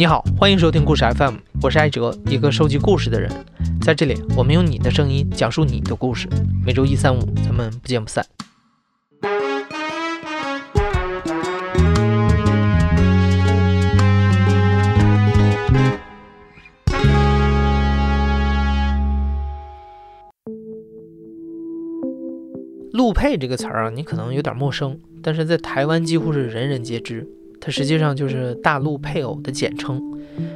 你好，欢迎收听故事 FM，我是艾哲，一个收集故事的人。在这里，我们用你的声音讲述你的故事。每周一、三、五，咱们不见不散。陆配这个词儿啊，你可能有点陌生，但是在台湾几乎是人人皆知。它实际上就是大陆配偶的简称，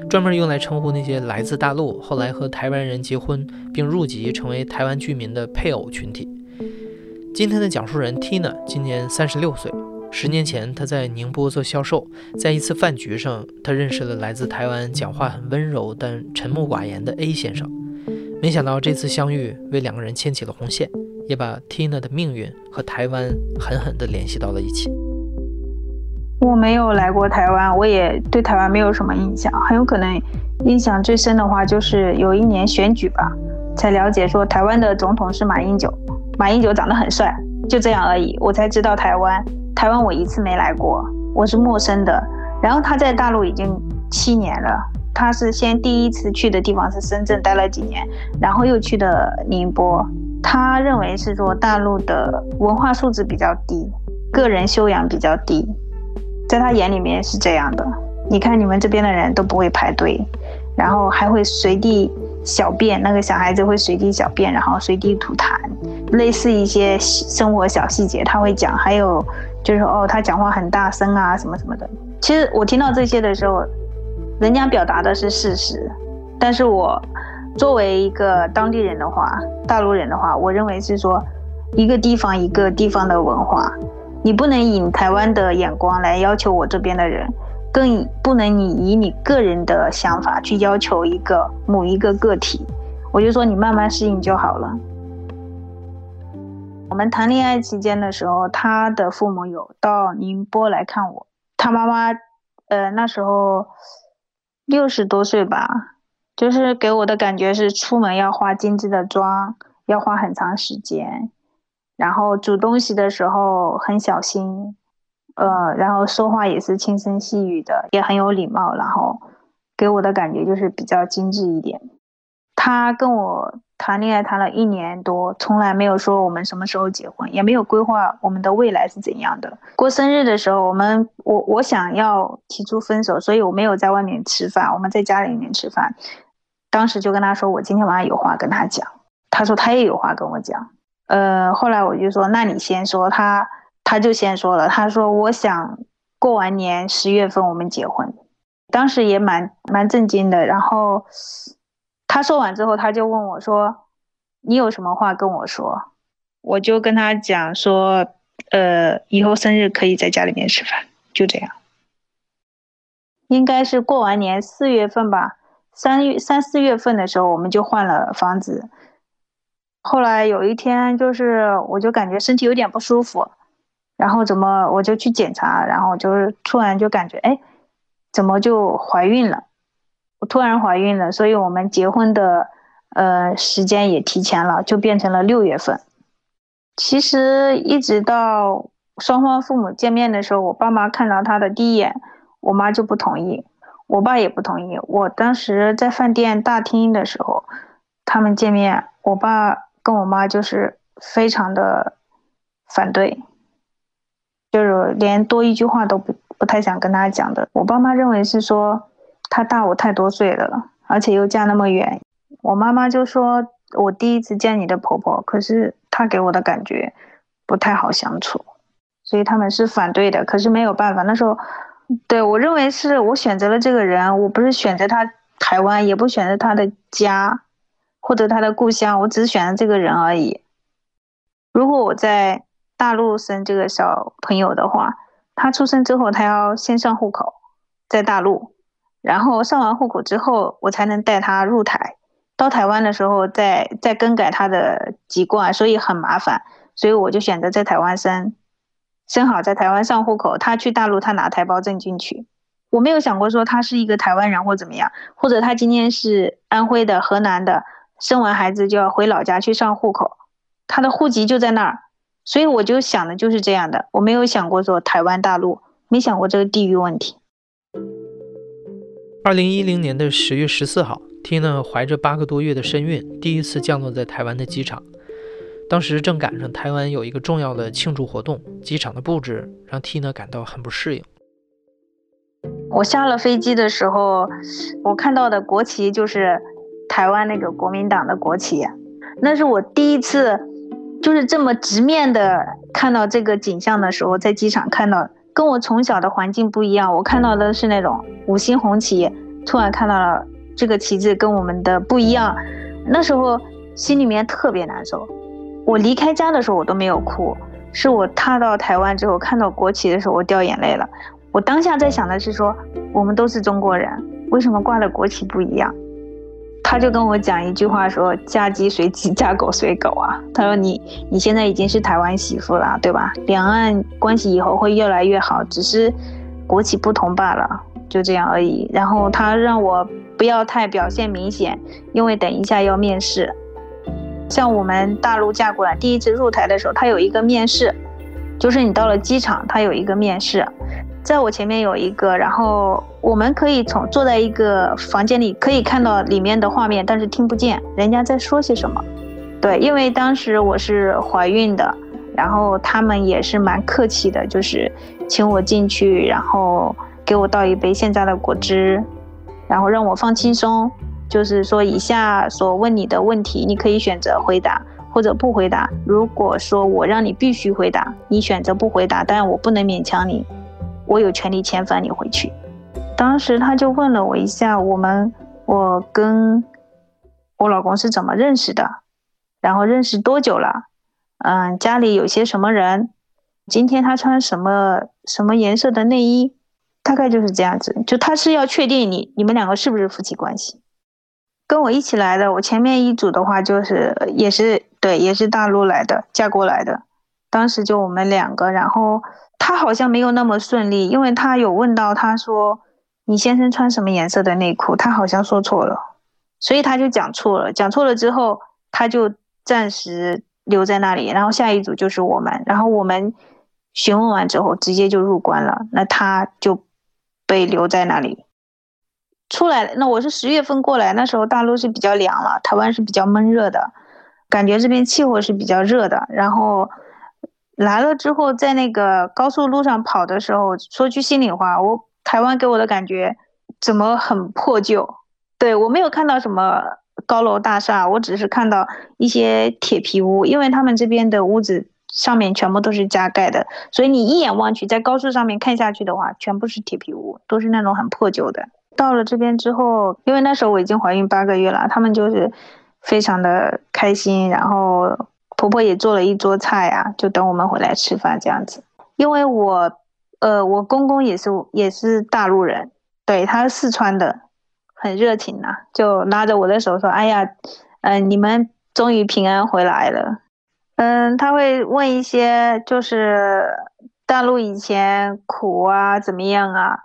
专门用来称呼那些来自大陆后来和台湾人结婚并入籍成为台湾居民的配偶群体。今天的讲述人 Tina 今年三十六岁，十年前她在宁波做销售，在一次饭局上，她认识了来自台湾、讲话很温柔但沉默寡言的 A 先生。没想到这次相遇为两个人牵起了红线，也把 Tina 的命运和台湾狠狠地联系到了一起。我没有来过台湾，我也对台湾没有什么印象。很有可能印象最深的话，就是有一年选举吧，才了解说台湾的总统是马英九，马英九长得很帅，就这样而已。我才知道台湾，台湾我一次没来过，我是陌生的。然后他在大陆已经七年了，他是先第一次去的地方是深圳，待了几年，然后又去的宁波。他认为是说大陆的文化素质比较低，个人修养比较低。在他眼里面是这样的，你看你们这边的人都不会排队，然后还会随地小便，那个小孩子会随地小便，然后随地吐痰，类似一些生活小细节他会讲，还有就是哦他讲话很大声啊什么什么的。其实我听到这些的时候，人家表达的是事实，但是我作为一个当地人的话，大陆人的话，我认为是说一个地方一个地方的文化。你不能以台湾的眼光来要求我这边的人，更不能你以你个人的想法去要求一个某一个个体。我就说你慢慢适应就好了。我们谈恋爱期间的时候，他的父母有到宁波来看我。他妈妈，呃，那时候六十多岁吧，就是给我的感觉是出门要化精致的妆，要花很长时间。然后煮东西的时候很小心，呃，然后说话也是轻声细语的，也很有礼貌。然后给我的感觉就是比较精致一点。他跟我谈恋爱谈了一年多，从来没有说我们什么时候结婚，也没有规划我们的未来是怎样的。过生日的时候，我们我我想要提出分手，所以我没有在外面吃饭，我们在家里面吃饭。当时就跟他说，我今天晚上有话跟他讲。他说他也有话跟我讲。呃，后来我就说，那你先说，他他就先说了，他说我想过完年十月份我们结婚，当时也蛮蛮震惊的。然后他说完之后，他就问我说，你有什么话跟我说？我就跟他讲说，呃，以后生日可以在家里面吃饭，就这样。应该是过完年四月份吧，三月三四月份的时候，我们就换了房子。后来有一天，就是我就感觉身体有点不舒服，然后怎么我就去检查，然后就是突然就感觉，哎，怎么就怀孕了？我突然怀孕了，所以我们结婚的呃时间也提前了，就变成了六月份。其实一直到双方父母见面的时候，我爸妈看到他的第一眼，我妈就不同意，我爸也不同意。我当时在饭店大厅的时候，他们见面，我爸。跟我妈就是非常的反对，就是连多一句话都不不太想跟他讲的。我爸妈认为是说他大我太多岁了，而且又嫁那么远。我妈妈就说我第一次见你的婆婆，可是她给我的感觉不太好相处，所以他们是反对的。可是没有办法，那时候对我认为是我选择了这个人，我不是选择他台湾，也不选择他的家。或者他的故乡，我只是选了这个人而已。如果我在大陆生这个小朋友的话，他出生之后，他要先上户口，在大陆，然后上完户口之后，我才能带他入台。到台湾的时候，再再更改他的籍贯，所以很麻烦。所以我就选择在台湾生，生好在台湾上户口。他去大陆，他拿台胞证进去。我没有想过说他是一个台湾人或怎么样，或者他今天是安徽的、河南的。生完孩子就要回老家去上户口，他的户籍就在那儿，所以我就想的就是这样的，我没有想过说台湾大陆，没想过这个地域问题。二零一零年的十月十四号，Tina 怀着八个多月的身孕，第一次降落在台湾的机场。当时正赶上台湾有一个重要的庆祝活动，机场的布置让 Tina 感到很不适应。我下了飞机的时候，我看到的国旗就是台湾那个国民党的国旗，那是我第一次，就是这么直面的看到这个景象的时候，在机场看到。跟我从小的环境不一样，我看到的是那种五星红旗，突然看到了这个旗帜跟我们的不一样，那时候心里面特别难受。我离开家的时候我都没有哭，是我踏到台湾之后看到国旗的时候我掉眼泪了。我当下在想的是说，我们都是中国人，为什么挂的国旗不一样？他就跟我讲一句话，说嫁鸡随鸡，嫁狗随狗啊。他说你你现在已经是台湾媳妇了，对吧？两岸关系以后会越来越好，只是国企不同罢了，就这样而已。然后他让我不要太表现明显，因为等一下要面试。像我们大陆嫁过来第一次入台的时候，他有一个面试，就是你到了机场，他有一个面试。在我前面有一个，然后我们可以从坐在一个房间里，可以看到里面的画面，但是听不见人家在说些什么。对，因为当时我是怀孕的，然后他们也是蛮客气的，就是请我进去，然后给我倒一杯现榨的果汁，然后让我放轻松，就是说以下所问你的问题，你可以选择回答或者不回答。如果说我让你必须回答，你选择不回答，但我不能勉强你。我有权利遣返你回去。当时他就问了我一下，我们我跟我老公是怎么认识的，然后认识多久了？嗯，家里有些什么人？今天他穿什么什么颜色的内衣？大概就是这样子。就他是要确定你你们两个是不是夫妻关系。跟我一起来的，我前面一组的话就是也是对，也是大陆来的，嫁过来的。当时就我们两个，然后。他好像没有那么顺利，因为他有问到，他说：“你先生穿什么颜色的内裤？”他好像说错了，所以他就讲错了。讲错了之后，他就暂时留在那里。然后下一组就是我们，然后我们询问完之后，直接就入关了。那他就被留在那里。出来，那我是十月份过来，那时候大陆是比较凉了，台湾是比较闷热的，感觉这边气候是比较热的。然后。来了之后，在那个高速路上跑的时候，说句心里话，我台湾给我的感觉怎么很破旧？对我没有看到什么高楼大厦，我只是看到一些铁皮屋，因为他们这边的屋子上面全部都是加盖的，所以你一眼望去，在高速上面看下去的话，全部是铁皮屋，都是那种很破旧的。到了这边之后，因为那时候我已经怀孕八个月了，他们就是非常的开心，然后。婆婆也做了一桌菜啊，就等我们回来吃饭这样子。因为我，呃，我公公也是也是大陆人，对，他是四川的，很热情呐，就拉着我的手说：“哎呀，嗯，你们终于平安回来了。”嗯，他会问一些，就是大陆以前苦啊，怎么样啊？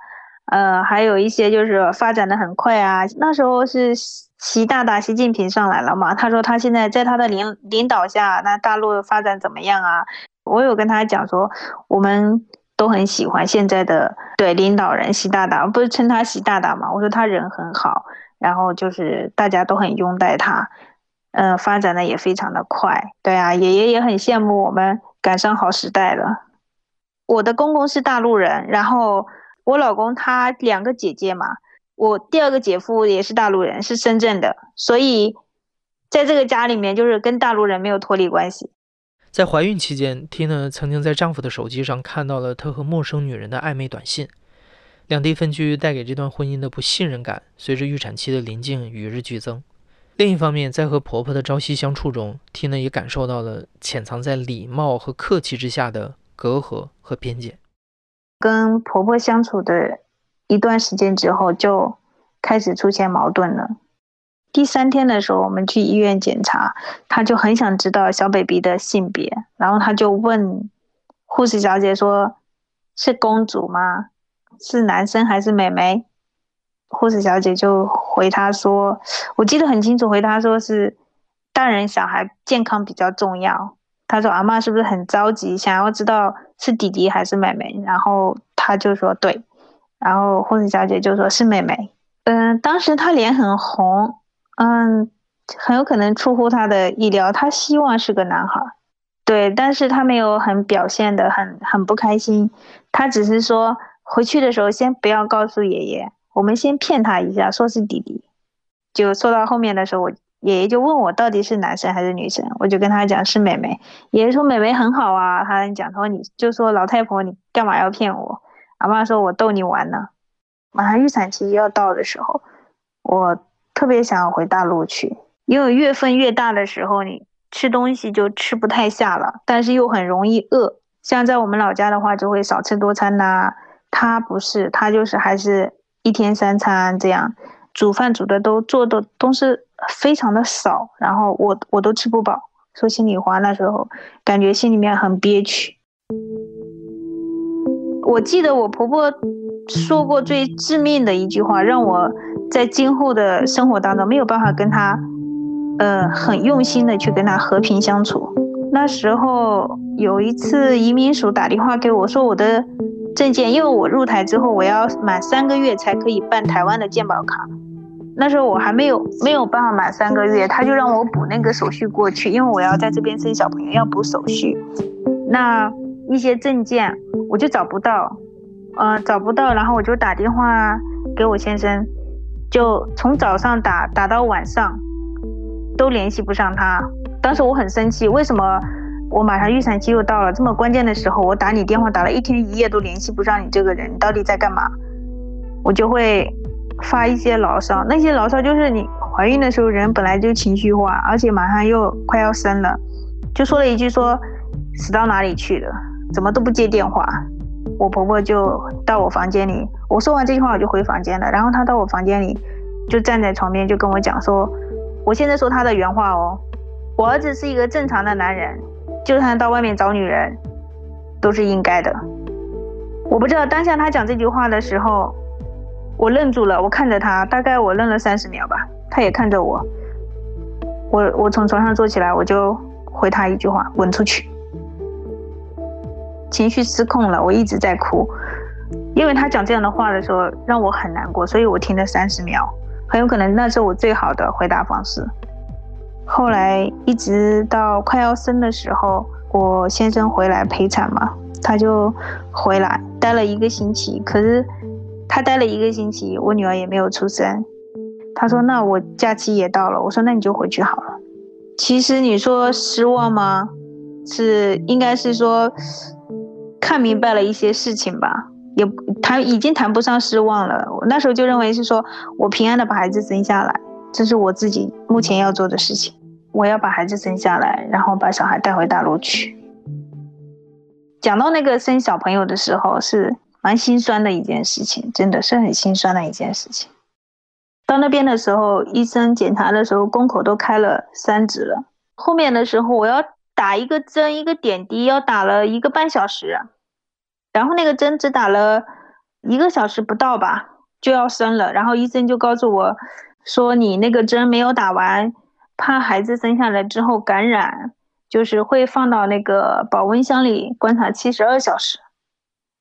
呃，还有一些就是发展的很快啊，那时候是。习大大、习近平上来了嘛？他说他现在在他的领领导下，那大陆发展怎么样啊？我有跟他讲说，我们都很喜欢现在的对领导人习大大，不是称他习大大嘛？我说他人很好，然后就是大家都很拥戴他，嗯，发展的也非常的快。对啊，爷爷也很羡慕我们赶上好时代了。我的公公是大陆人，然后我老公他两个姐姐嘛。我第二个姐夫也是大陆人，是深圳的，所以在这个家里面，就是跟大陆人没有脱离关系。在怀孕期间，Tina 曾经在丈夫的手机上看到了他和陌生女人的暧昧短信。两地分居带给这段婚姻的不信任感，随着预产期的临近与日俱增。另一方面，在和婆婆的朝夕相处中，Tina 也感受到了潜藏在礼貌和客气之下的隔阂和边界。跟婆婆相处的。一段时间之后，就开始出现矛盾了。第三天的时候，我们去医院检查，他就很想知道小 baby 的性别，然后他就问护士小姐说：“是公主吗？是男生还是妹妹？”护士小姐就回他说：“我记得很清楚，回他说是大人小孩健康比较重要。”他说：“阿妈是不是很着急，想要知道是弟弟还是妹妹？”然后他就说：“对。”然后护士小姐就说是妹妹，嗯，当时她脸很红，嗯，很有可能出乎她的意料，她希望是个男孩，对，但是她没有很表现的很很不开心，她只是说回去的时候先不要告诉爷爷，我们先骗他一下，说是弟弟，就说到后面的时候，我爷爷就问我到底是男生还是女生，我就跟他讲是妹妹，爷爷说妹妹很好啊，他讲说你就说老太婆你干嘛要骗我，阿妈说我逗你玩呢。马上预产期要到的时候，我特别想回大陆去，因为月份越大的时候，你吃东西就吃不太下了，但是又很容易饿。像在我们老家的话，就会少吃多餐呐。他不是，他就是还是一天三餐这样，煮饭煮的都做的都是非常的少，然后我我都吃不饱。说心里话，那时候感觉心里面很憋屈。我记得我婆婆。说过最致命的一句话，让我在今后的生活当中没有办法跟他，呃，很用心的去跟他和平相处。那时候有一次移民署打电话给我说，我的证件，因为我入台之后我要满三个月才可以办台湾的健保卡，那时候我还没有没有办法满三个月，他就让我补那个手续过去，因为我要在这边生小朋友要补手续，那一些证件我就找不到。呃，找不到，然后我就打电话给我先生，就从早上打打到晚上，都联系不上他。当时我很生气，为什么我马上预产期又到了，这么关键的时候，我打你电话打了一天一夜都联系不上你这个人，你到底在干嘛？我就会发一些牢骚，那些牢骚就是你怀孕的时候人本来就情绪化，而且马上又快要生了，就说了一句说死到哪里去了，怎么都不接电话。我婆婆就到我房间里，我说完这句话我就回房间了。然后她到我房间里，就站在床边就跟我讲说：“我现在说她的原话哦，我儿子是一个正常的男人，就算到外面找女人，都是应该的。”我不知道当下他讲这句话的时候，我愣住了，我看着他，大概我愣了三十秒吧，他也看着我。我我从床上坐起来，我就回他一句话：“滚出去。”情绪失控了，我一直在哭，因为他讲这样的话的时候让我很难过，所以我听了三十秒，很有可能那是我最好的回答方式。后来一直到快要生的时候，我先生回来陪产嘛，他就回来待了一个星期，可是他待了一个星期，我女儿也没有出生。他说：“那我假期也到了。”我说：“那你就回去好了。”其实你说失望吗？是应该是说。看明白了一些事情吧，也谈已经谈不上失望了。我那时候就认为是说我平安的把孩子生下来，这是我自己目前要做的事情。我要把孩子生下来，然后把小孩带回大陆去。讲到那个生小朋友的时候，是蛮心酸的一件事情，真的是很心酸的一件事情。到那边的时候，医生检查的时候，宫口都开了三指了。后面的时候，我要。打一个针，一个点滴要打了一个半小时，然后那个针只打了一个小时不到吧，就要生了。然后医生就告诉我，说你那个针没有打完，怕孩子生下来之后感染，就是会放到那个保温箱里观察七十二小时。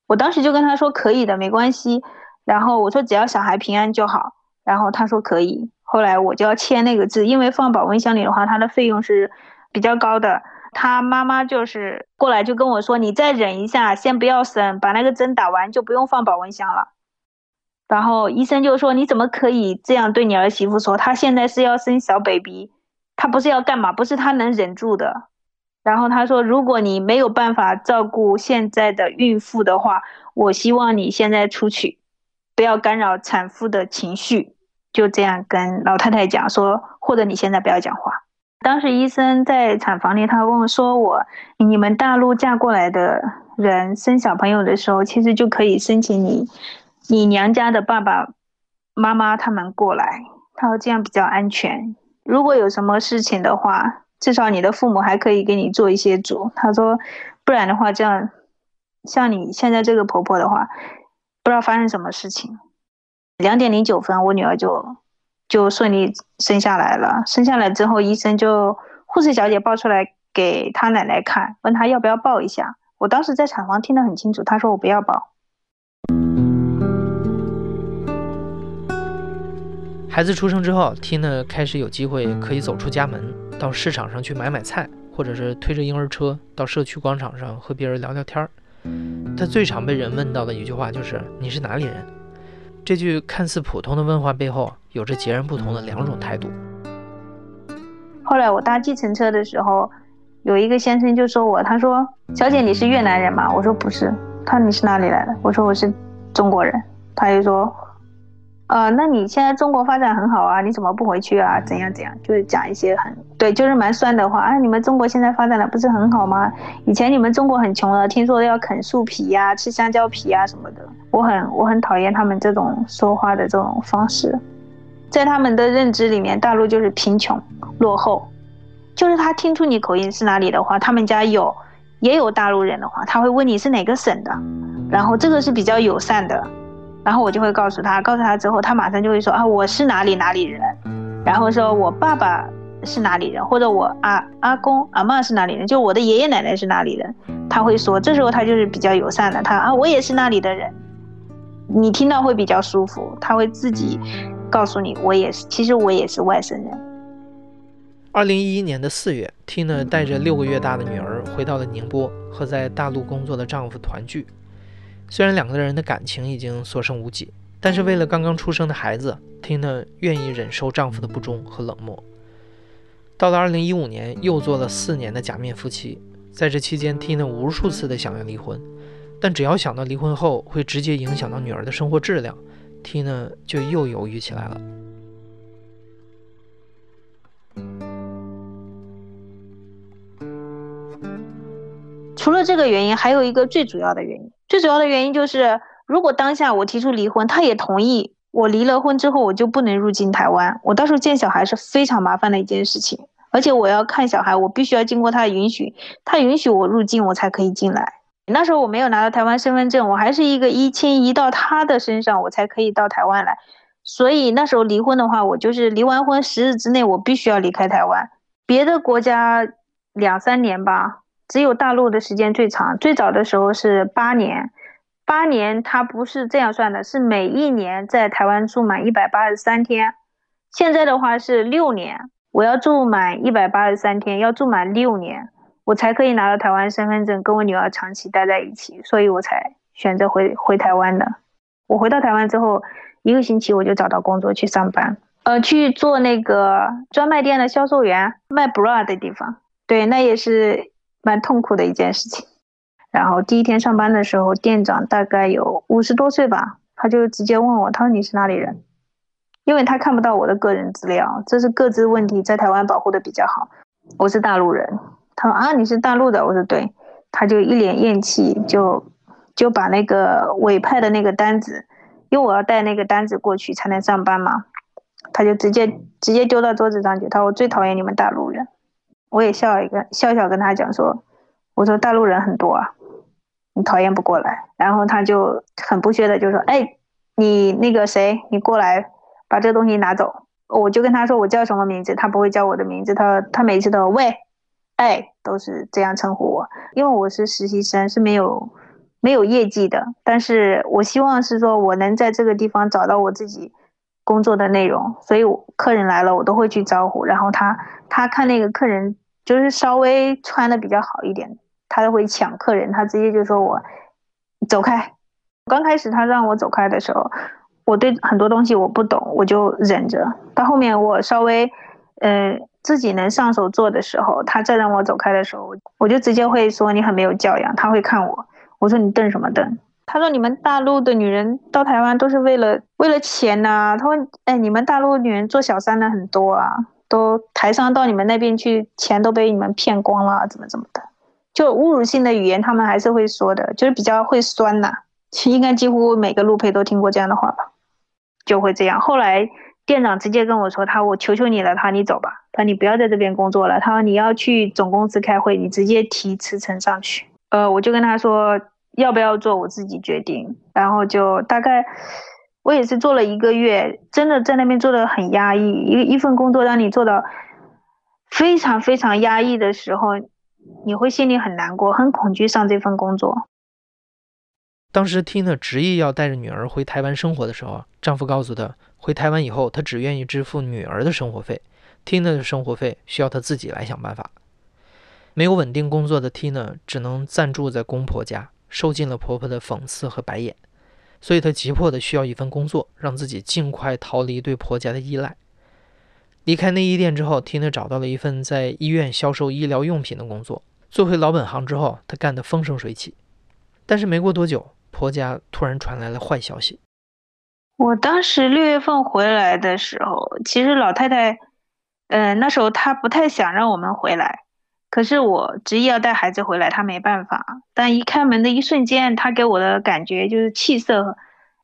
我当时就跟他说可以的，没关系。然后我说只要小孩平安就好。然后他说可以。后来我就要签那个字，因为放保温箱里的话，它的费用是比较高的。他妈妈就是过来就跟我说：“你再忍一下，先不要生，把那个针打完就不用放保温箱了。”然后医生就说：“你怎么可以这样对你儿媳妇说？她现在是要生小 baby，她不是要干嘛？不是她能忍住的。”然后他说：“如果你没有办法照顾现在的孕妇的话，我希望你现在出去，不要干扰产妇的情绪。”就这样跟老太太讲说，或者你现在不要讲话。当时医生在产房里，他问我说：“我你们大陆嫁过来的人生小朋友的时候，其实就可以申请你你娘家的爸爸妈妈他们过来。他说这样比较安全。如果有什么事情的话，至少你的父母还可以给你做一些主。他说，不然的话，这样像你现在这个婆婆的话，不知道发生什么事情。两点零九分，我女儿就。”就顺利生下来了。生下来之后，医生就护士小姐抱出来给他奶奶看，问他要不要抱一下。我当时在产房听得很清楚，他说我不要抱。孩子出生之后，Tina 开始有机会可以走出家门，到市场上去买买菜，或者是推着婴儿车到社区广场上和别人聊聊天儿。他最常被人问到的一句话就是：“你是哪里人？”这句看似普通的问话背后，有着截然不同的两种态度。后来我搭计程车的时候，有一个先生就说我：“他说，小姐你是越南人吗？”我说：“不是。”他说：“你是哪里来的？”我说：“我是中国人。”他就说。呃，那你现在中国发展很好啊，你怎么不回去啊？怎样怎样，就是讲一些很对，就是蛮酸的话啊。你们中国现在发展的不是很好吗？以前你们中国很穷的，听说要啃树皮呀，吃香蕉皮呀什么的。我很我很讨厌他们这种说话的这种方式，在他们的认知里面，大陆就是贫穷落后。就是他听出你口音是哪里的话，他们家有也有大陆人的话，他会问你是哪个省的，然后这个是比较友善的。然后我就会告诉他，告诉他之后，他马上就会说啊，我是哪里哪里人，然后说我爸爸是哪里人，或者我阿阿公阿妈是哪里人，就我的爷爷奶奶是哪里人，他会说，这时候他就是比较友善的，他啊，我也是那里的人，你听到会比较舒服，他会自己告诉你，我也是，其实我也是外省人。二零一一年的四月，Tina 带着六个月大的女儿回到了宁波，和在大陆工作的丈夫团聚。虽然两个人的感情已经所剩无几，但是为了刚刚出生的孩子，Tina 愿意忍受丈夫的不忠和冷漠。到了二零一五年，又做了四年的假面夫妻。在这期间，Tina 无数次的想要离婚，但只要想到离婚后会直接影响到女儿的生活质量，Tina 就又犹豫起来了。除了这个原因，还有一个最主要的原因。最主要的原因就是，如果当下我提出离婚，他也同意，我离了婚之后我就不能入境台湾。我到时候见小孩是非常麻烦的一件事情，而且我要看小孩，我必须要经过他的允许，他允许我入境，我才可以进来。那时候我没有拿到台湾身份证，我还是一个一迁移到他的身上，我才可以到台湾来。所以那时候离婚的话，我就是离完婚十日之内，我必须要离开台湾。别的国家两三年吧。只有大陆的时间最长，最早的时候是八年，八年他不是这样算的，是每一年在台湾住满一百八十三天。现在的话是六年，我要住满一百八十三天，要住满六年，我才可以拿到台湾身份证，跟我女儿长期待在一起，所以我才选择回回台湾的。我回到台湾之后，一个星期我就找到工作去上班，呃，去做那个专卖店的销售员，卖 bra 的地方。对，那也是。蛮痛苦的一件事情。然后第一天上班的时候，店长大概有五十多岁吧，他就直接问我，他说你是哪里人？因为他看不到我的个人资料，这是各自问题，在台湾保护的比较好。我是大陆人，他说啊你是大陆的，我说对，他就一脸厌弃，就就把那个委派的那个单子，因为我要带那个单子过去才能上班嘛，他就直接直接丢到桌子上去，他说我最讨厌你们大陆人。我也笑一个笑笑跟他讲说，我说大陆人很多啊，你讨厌不过来。然后他就很不屑的就说，哎，你那个谁，你过来把这东西拿走。我就跟他说我叫什么名字，他不会叫我的名字，他他每次都喂，哎，都是这样称呼我。因为我是实习生，是没有没有业绩的，但是我希望是说我能在这个地方找到我自己工作的内容，所以客人来了我都会去招呼，然后他。他看那个客人就是稍微穿的比较好一点，他都会抢客人，他直接就说我走开。刚开始他让我走开的时候，我对很多东西我不懂，我就忍着。到后面我稍微呃自己能上手做的时候，他再让我走开的时候，我就直接会说你很没有教养。他会看我，我说你瞪什么瞪？他说你们大陆的女人到台湾都是为了为了钱呐。他说哎，你们大陆女人做小三的很多啊。都台商到你们那边去，钱都被你们骗光了，怎么怎么的，就侮辱性的语言，他们还是会说的，就是比较会酸呐。应该几乎每个路配都听过这样的话吧，就会这样。后来店长直接跟我说：“他我求求你了，他你走吧，他你不要在这边工作了，他说你要去总公司开会，你直接提辞呈上去。”呃，我就跟他说要不要做我自己决定，然后就大概。我也是做了一个月，真的在那边做的很压抑。一一份工作让你做到非常非常压抑的时候，你会心里很难过，很恐惧上这份工作。当时 Tina 执意要带着女儿回台湾生活的时候，丈夫告诉她，回台湾以后，她只愿意支付女儿的生活费，Tina 的生活费需要她自己来想办法。没有稳定工作的 Tina 只能暂住在公婆家，受尽了婆婆的讽刺和白眼，所以她急迫的需要一份工作，让自己尽快逃离对婆家的依赖。离开内衣店之后，Tina 找到了一份在医院销售医疗用品的工作。做回老本行之后，她干得风生水起。但是没过多久，婆家突然传来了坏消息。我当时六月份回来的时候，其实老太太，呃，那时候她不太想让我们回来，可是我执意要带孩子回来，她没办法。但一开门的一瞬间，她给我的感觉就是气色、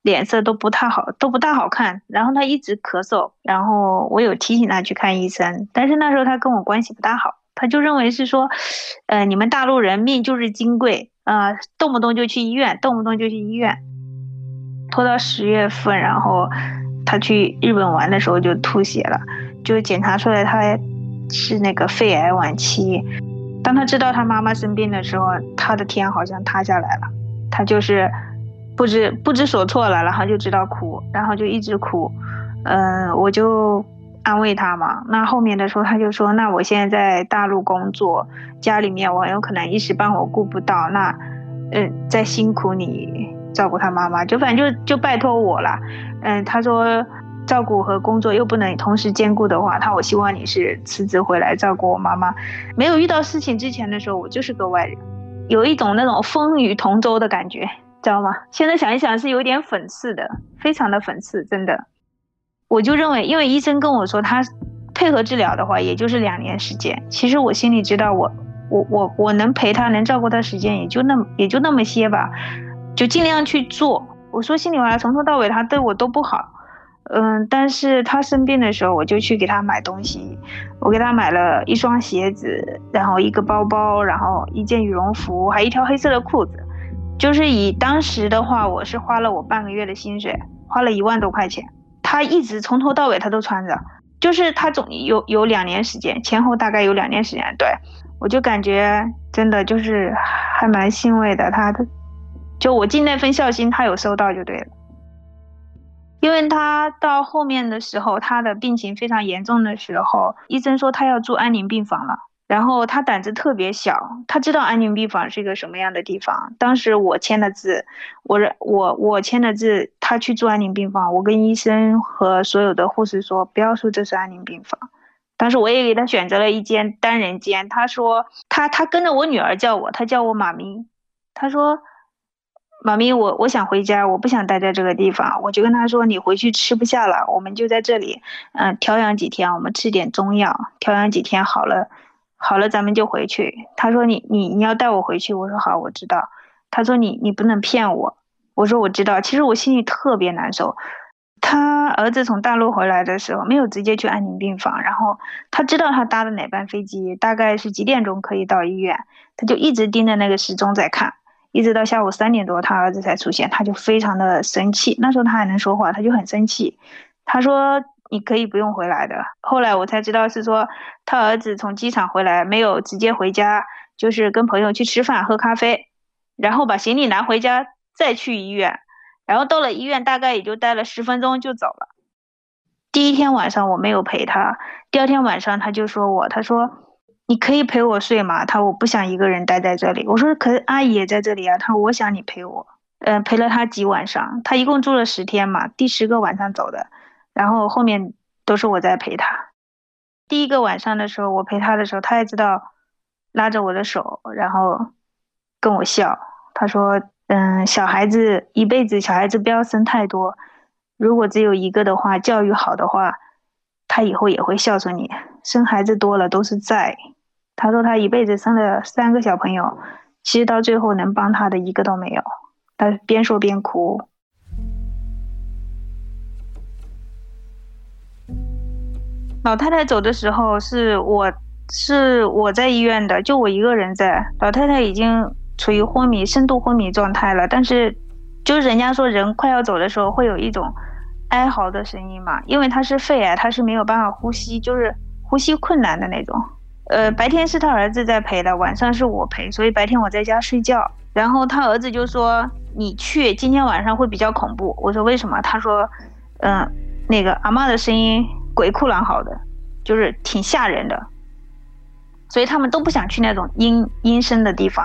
脸色都不太好，都不大好看。然后她一直咳嗽，然后我有提醒她去看医生，但是那时候她跟我关系不大好，她就认为是说，呃，你们大陆人命就是金贵。啊，动不动就去医院，动不动就去医院，拖到十月份，然后他去日本玩的时候就吐血了，就检查出来他是那个肺癌晚期。当他知道他妈妈生病的时候，他的天好像塌下来了，他就是不知不知所措了，然后就知道哭，然后就一直哭。嗯，我就。安慰他嘛，那后面的时候他就说，那我现在在大陆工作，家里面我有可能一时半会顾不到，那，嗯，再辛苦你照顾他妈妈，就反正就就拜托我了，嗯，他说照顾和工作又不能同时兼顾的话，他我希望你是辞职回来照顾我妈妈。没有遇到事情之前的时候，我就是个外人，有一种那种风雨同舟的感觉，知道吗？现在想一想是有点讽刺的，非常的讽刺，真的。我就认为，因为医生跟我说他配合治疗的话，也就是两年时间。其实我心里知道，我我我我能陪他，能照顾他时间也就那么也就那么些吧，就尽量去做。我说心里话，从头到尾他对我都不好，嗯，但是他生病的时候，我就去给他买东西，我给他买了一双鞋子，然后一个包包，然后一件羽绒服，还一条黑色的裤子，就是以当时的话，我是花了我半个月的薪水，花了一万多块钱。他一直从头到尾他都穿着，就是他总有有两年时间，前后大概有两年时间。对我就感觉真的就是还蛮欣慰的，他的就我尽那份孝心，他有收到就对了。因为他到后面的时候，他的病情非常严重的时候，医生说他要住安宁病房了。然后他胆子特别小，他知道安宁病房是一个什么样的地方。当时我签的字，我我我签的字，他去住安宁病房，我跟医生和所有的护士说，不要说这是安宁病房。当时我也给他选择了一间单人间。他说他他跟着我女儿叫我，他叫我妈咪。他说妈咪，我我想回家，我不想待在这个地方。我就跟他说，你回去吃不下了，我们就在这里，嗯，调养几天，我们吃点中药，调养几天好了。好了，咱们就回去。他说：“你你你要带我回去。”我说：“好，我知道。”他说：“你你不能骗我。”我说：“我知道。”其实我心里特别难受。他儿子从大陆回来的时候，没有直接去安宁病房，然后他知道他搭的哪班飞机，大概是几点钟可以到医院，他就一直盯着那个时钟在看，一直到下午三点多，他儿子才出现，他就非常的生气。那时候他还能说话，他就很生气。他说。你可以不用回来的。后来我才知道是说，他儿子从机场回来，没有直接回家，就是跟朋友去吃饭喝咖啡，然后把行李拿回家，再去医院，然后到了医院大概也就待了十分钟就走了。第一天晚上我没有陪他，第二天晚上他就说我，他说你可以陪我睡吗？他我不想一个人待在这里。我说可是阿姨也在这里啊。他说我想你陪我，嗯，陪了他几晚上，他一共住了十天嘛，第十个晚上走的。然后后面都是我在陪他。第一个晚上的时候，我陪他的时候，他也知道拉着我的手，然后跟我笑。他说：“嗯，小孩子一辈子，小孩子不要生太多。如果只有一个的话，教育好的话，他以后也会孝顺你。生孩子多了都是债。”他说他一辈子生了三个小朋友，其实到最后能帮他的一个都没有。他边说边哭。老太太走的时候是我，是我在医院的，就我一个人在。老太太已经处于昏迷、深度昏迷状态了，但是，就是人家说人快要走的时候会有一种哀嚎的声音嘛，因为她是肺癌，她是没有办法呼吸，就是呼吸困难的那种。呃，白天是他儿子在陪的，晚上是我陪，所以白天我在家睡觉。然后他儿子就说：“你去今天晚上会比较恐怖。”我说：“为什么？”他说：“嗯，那个阿妈的声音鬼哭狼嚎的，就是挺吓人的，所以他们都不想去那种阴阴森的地方。”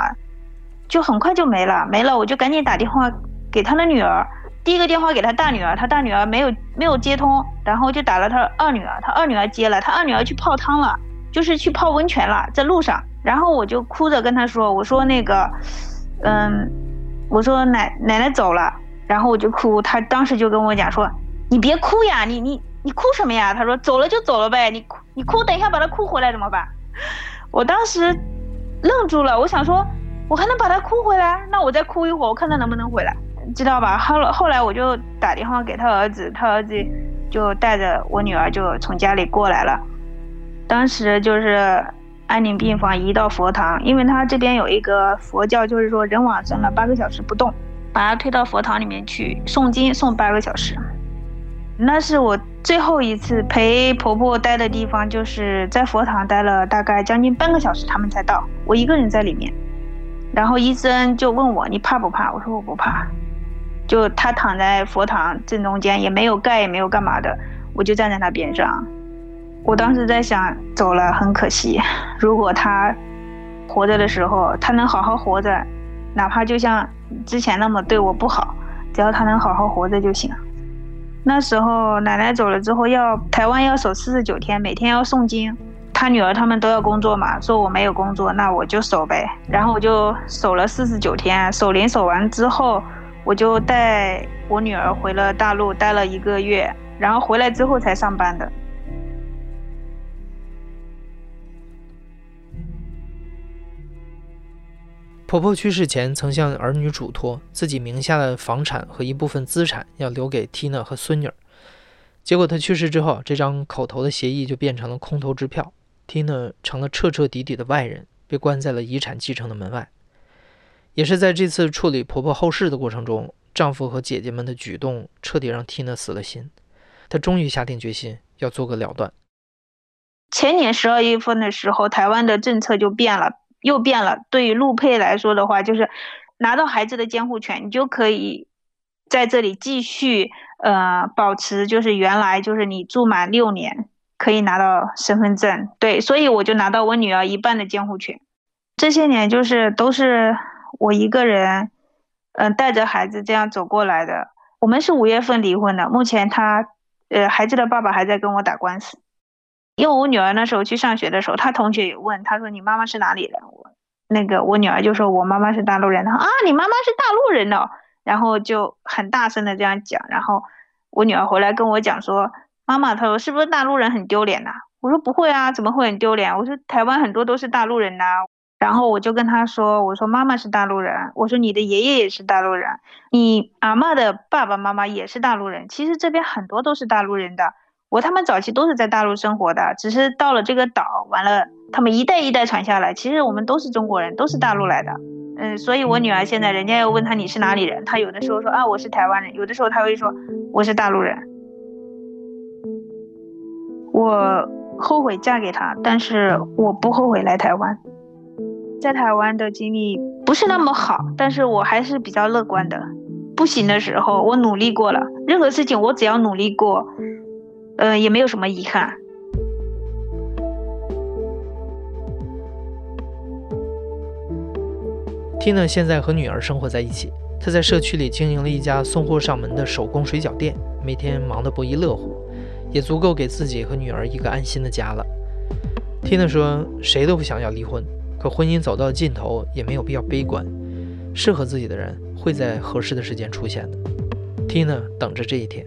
就很快就没了，没了，我就赶紧打电话给他的女儿。第一个电话给他大女儿，他大女儿没有没有接通，然后就打了他二女儿，他二女儿接了，他二女儿去泡汤了，就是去泡温泉了，在路上。然后我就哭着跟他说：“我说那个，嗯，我说奶奶奶走了。”然后我就哭，他当时就跟我讲说：“你别哭呀，你你你哭什么呀？”他说：“走了就走了呗，你哭你哭，等一下把他哭回来怎么办？”我当时愣住了，我想说。我还能把他哭回来，那我再哭一会儿，我看他能不能回来，知道吧？后后来我就打电话给他儿子，他儿子就带着我女儿就从家里过来了。当时就是安宁病房移到佛堂，因为他这边有一个佛教，就是说人往生了八个小时不动，把他推到佛堂里面去诵经诵八个小时。那是我最后一次陪婆婆待的地方，就是在佛堂待了大概将近半个小时，他们才到，我一个人在里面。然后医生就问我：“你怕不怕？”我说：“我不怕。”就他躺在佛堂正中间，也没有盖，也没有干嘛的，我就站在他边上。我当时在想，走了很可惜。如果他活着的时候，他能好好活着，哪怕就像之前那么对我不好，只要他能好好活着就行。那时候奶奶走了之后，要台湾要守四十九天，每天要诵经。他女儿他们都要工作嘛，说我没有工作，那我就守呗。然后我就守了四十九天，守灵守完之后，我就带我女儿回了大陆，待了一个月，然后回来之后才上班的。婆婆去世前曾向儿女嘱托，自己名下的房产和一部分资产要留给 Tina 和孙女。结果她去世之后，这张口头的协议就变成了空头支票。Tina 成了彻彻底底的外人，被关在了遗产继承的门外。也是在这次处理婆婆后事的过程中，丈夫和姐姐们的举动彻底让 Tina 死了心。她终于下定决心要做个了断。前年十二月份的时候，台湾的政策就变了，又变了。对于陆配来说的话，就是拿到孩子的监护权，你就可以在这里继续呃保持，就是原来就是你住满六年。可以拿到身份证，对，所以我就拿到我女儿一半的监护权。这些年就是都是我一个人，嗯，带着孩子这样走过来的。我们是五月份离婚的，目前他，呃，孩子的爸爸还在跟我打官司。因为我女儿那时候去上学的时候，她同学也问，她说你妈妈是哪里人？我那个我女儿就说我妈妈是大陆人。她说啊，你妈妈是大陆人哦，然后就很大声的这样讲。然后我女儿回来跟我讲说。妈妈，她说是不是大陆人很丢脸呐？我说不会啊，怎么会很丢脸？我说台湾很多都是大陆人呐。然后我就跟他说，我说妈妈是大陆人，我说你的爷爷也是大陆人，你阿妈的爸爸妈妈也是大陆人。其实这边很多都是大陆人的，我他们早期都是在大陆生活的，只是到了这个岛，完了他们一代一代传下来，其实我们都是中国人，都是大陆来的。嗯，所以我女儿现在人家要问她你是哪里人，她有的时候说啊我是台湾人，有的时候她会说我是大陆人。我后悔嫁给他，但是我不后悔来台湾。在台湾的经历不是那么好，但是我还是比较乐观的。不行的时候，我努力过了，任何事情我只要努力过，呃，也没有什么遗憾。Tina 现在和女儿生活在一起，她在社区里经营了一家送货上门的手工水饺店，每天忙得不亦乐乎。也足够给自己和女儿一个安心的家了。Tina 说：“谁都不想要离婚，可婚姻走到尽头也没有必要悲观。适合自己的人会在合适的时间出现的。”Tina 等着这一天。